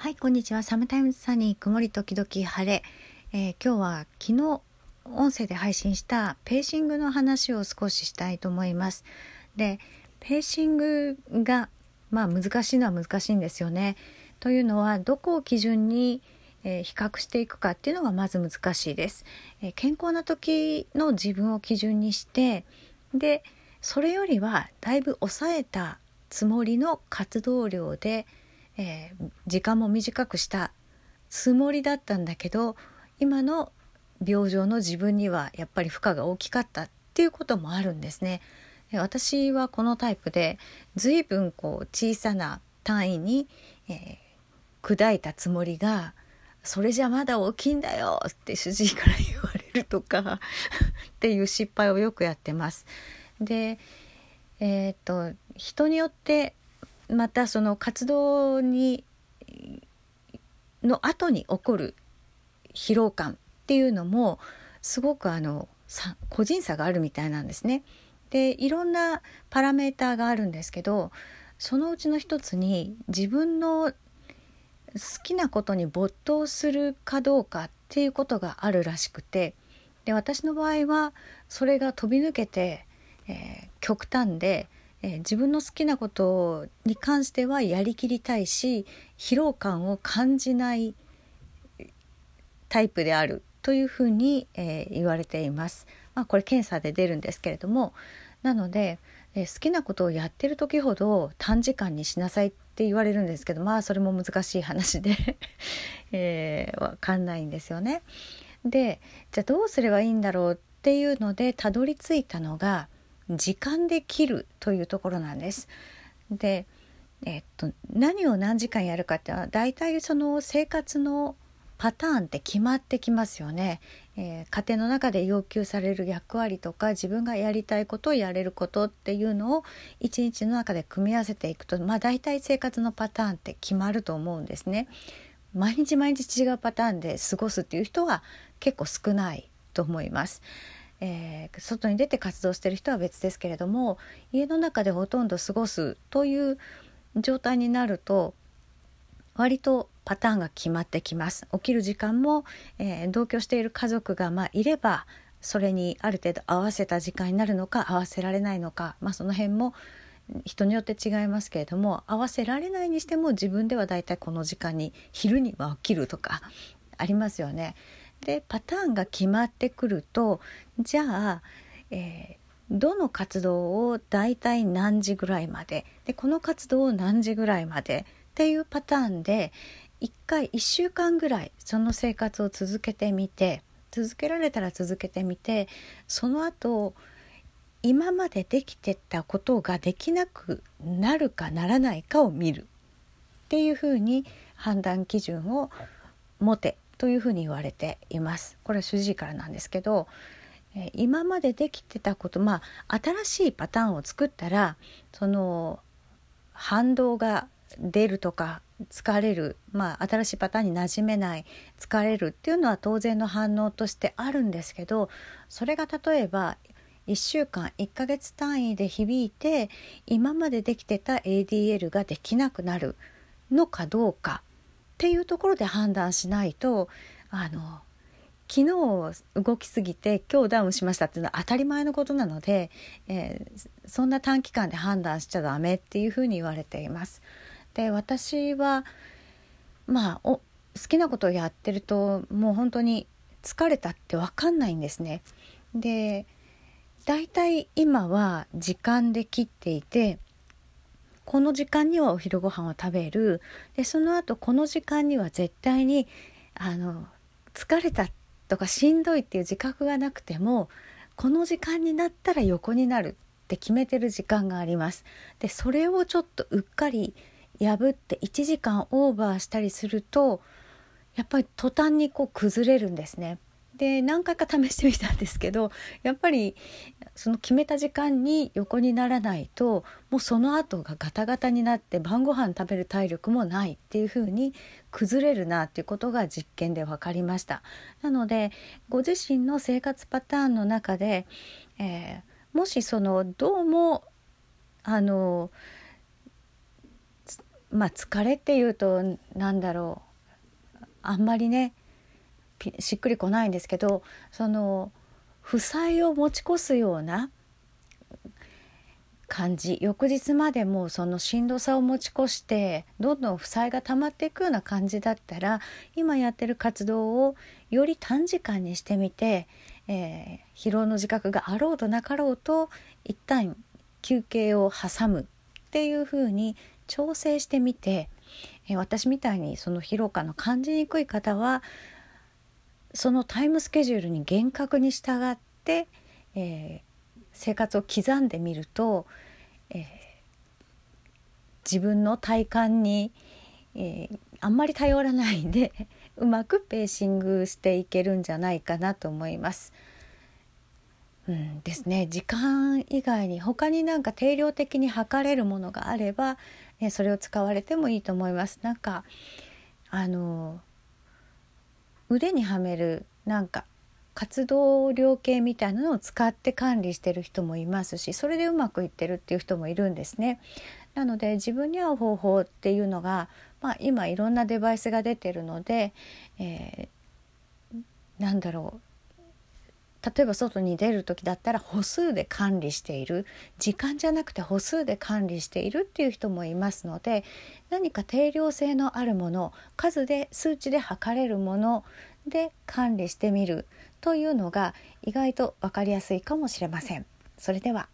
はいこんにちは。サムタイムズサニー曇り時々晴れ、えー、今日は昨日音声で配信したペーシングの話を少ししたいと思います。でペーシングがまあ難しいのは難しいんですよね。というのはどこを基準にえー、比較していくかっていうのがまず難しいです、えー、健康な時の自分を基準にしてでそれよりはだいぶ抑えたつもりの活動量で、えー、時間も短くしたつもりだったんだけど今の病状の自分にはやっぱり負荷が大きかったっていうこともあるんですね。私はこのタイプで随分こう小さな単位に、えー、砕いたつもりがそれじゃまだ大きいんだよって主治医から言われるとかっていう失敗をよくやってます。でえー、っと人によってまたその活動にの後に起こる疲労感っていうのもすごくあの個人差があるみたいなんですね。でいろんなパラメーターがあるんですけどそのうちの一つに自分の好きなことに没頭するかどうかっていうことがあるらしくてで私の場合はそれが飛び抜けて、えー、極端でえー、自分の好きなことに関してはやりきりたいし疲労感を感じないタイプであるというふうに、えー、言われています。まあ、これ検査で出るんですけれどもなので、えー、好きなことをやってる時ほど短時間にしなさいって言われるんですけどまあそれも難しい話で えー、わかんないんですよね。でじゃあどうすればいいんだろうっていうのでたどり着いたのが時間で切るというところなんです。で、えっと、何を何時間やるかっていうのは大体その生活のパターンって決まってきますよね、えー、家庭の中で要求される役割とか自分がやりたいことをやれることっていうのを一日の中で組み合わせていくとまあ大体生活のパターンって決まると思うんですね。毎日毎日違うパターンで過ごすっていう人は結構少ないと思います。えー、外に出て活動してる人は別ですけれども家の中でほとんど過ごすという状態になると割とパターンが決まってきます起きる時間も、えー、同居している家族がまあいればそれにある程度合わせた時間になるのか合わせられないのか、まあ、その辺も人によって違いますけれども合わせられないにしても自分ではだいたいこの時間に昼には起きるとかありますよね。でパターンが決まってくるとじゃあ、えー、どの活動を大体何時ぐらいまででこの活動を何時ぐらいまでっていうパターンで1回1週間ぐらいその生活を続けてみて続けられたら続けてみてその後今までできてたことができなくなるかならないかを見る。っていうふうに判断基準を持て。というふうに言われています。これは主治医からなんですけどえ今までできてたことまあ新しいパターンを作ったらその反動が出るとか疲れる、まあ、新しいパターンに馴染めない疲れるっていうのは当然の反応としてあるんですけどそれが例えば1週間1ヶ月単位で響いて今までできてた ADL ができなくなるのかどうかっていうところで判断しないとあの昨日動きすぎて今日ダウンしましたっていうのは当たり前のことなので、えー、そんな短期間で判断しちゃダメっていうふうに言われています。で私はまあお好きなことをやってるともう本当に疲れたって分かんないんですね。で大体今は時間で切っていてこの時間にはお昼ご飯を食べるでその後この時間には絶対にあの疲れたとかしんどいっていう自覚がなくてもこの時間になったら横になるって決めてる時間があります。でそれをちょっとうっかり破って1時間オーバーしたりするとやっぱり途端にこう崩れるんですね。で何回か試してみたんですけど やっぱりその決めた時間に横にならないともうその後がガタガタになって晩ご飯食べる体力もないっていう風に崩れるなっていうことが実験で分かりました。なのでご自身の生活パターンの中で、えー、もしそのどうもあのまあ疲れっていうと何だろうあんまりねしっくりこないんですけどその負債を持ち越すような感じ。翌日までもそのしんどさを持ち越してどんどん負債が溜まっていくような感じだったら今やってる活動をより短時間にしてみて、えー、疲労の自覚があろうとなかろうと一旦休憩を挟むっていう風に調整してみて、えー、私みたいにその疲労感の感じにくい方はそのタイムスケジュールに厳格に従って、えー、生活を刻んでみると、えー、自分の体感に、えー、あんまり頼らないでうまくペーシングしていけるんじゃないかなと思います。うんですね時間以外に他になんか定量的に測れるものがあれば、ね、それを使われてもいいと思います。なんかあの腕にはめるなんか活動量計みたいなのを使って管理してる人もいますしそれでうまくいってるっていう人もいるんですね。なので自分に合う方法っていうのが、まあ、今いろんなデバイスが出てるので、えー、なんだろう例えば外に出る時だったら歩数で管理している時間じゃなくて歩数で管理しているっていう人もいますので何か定量性のあるもの数で数値で測れるもので管理してみるというのが意外と分かりやすいかもしれません。それでは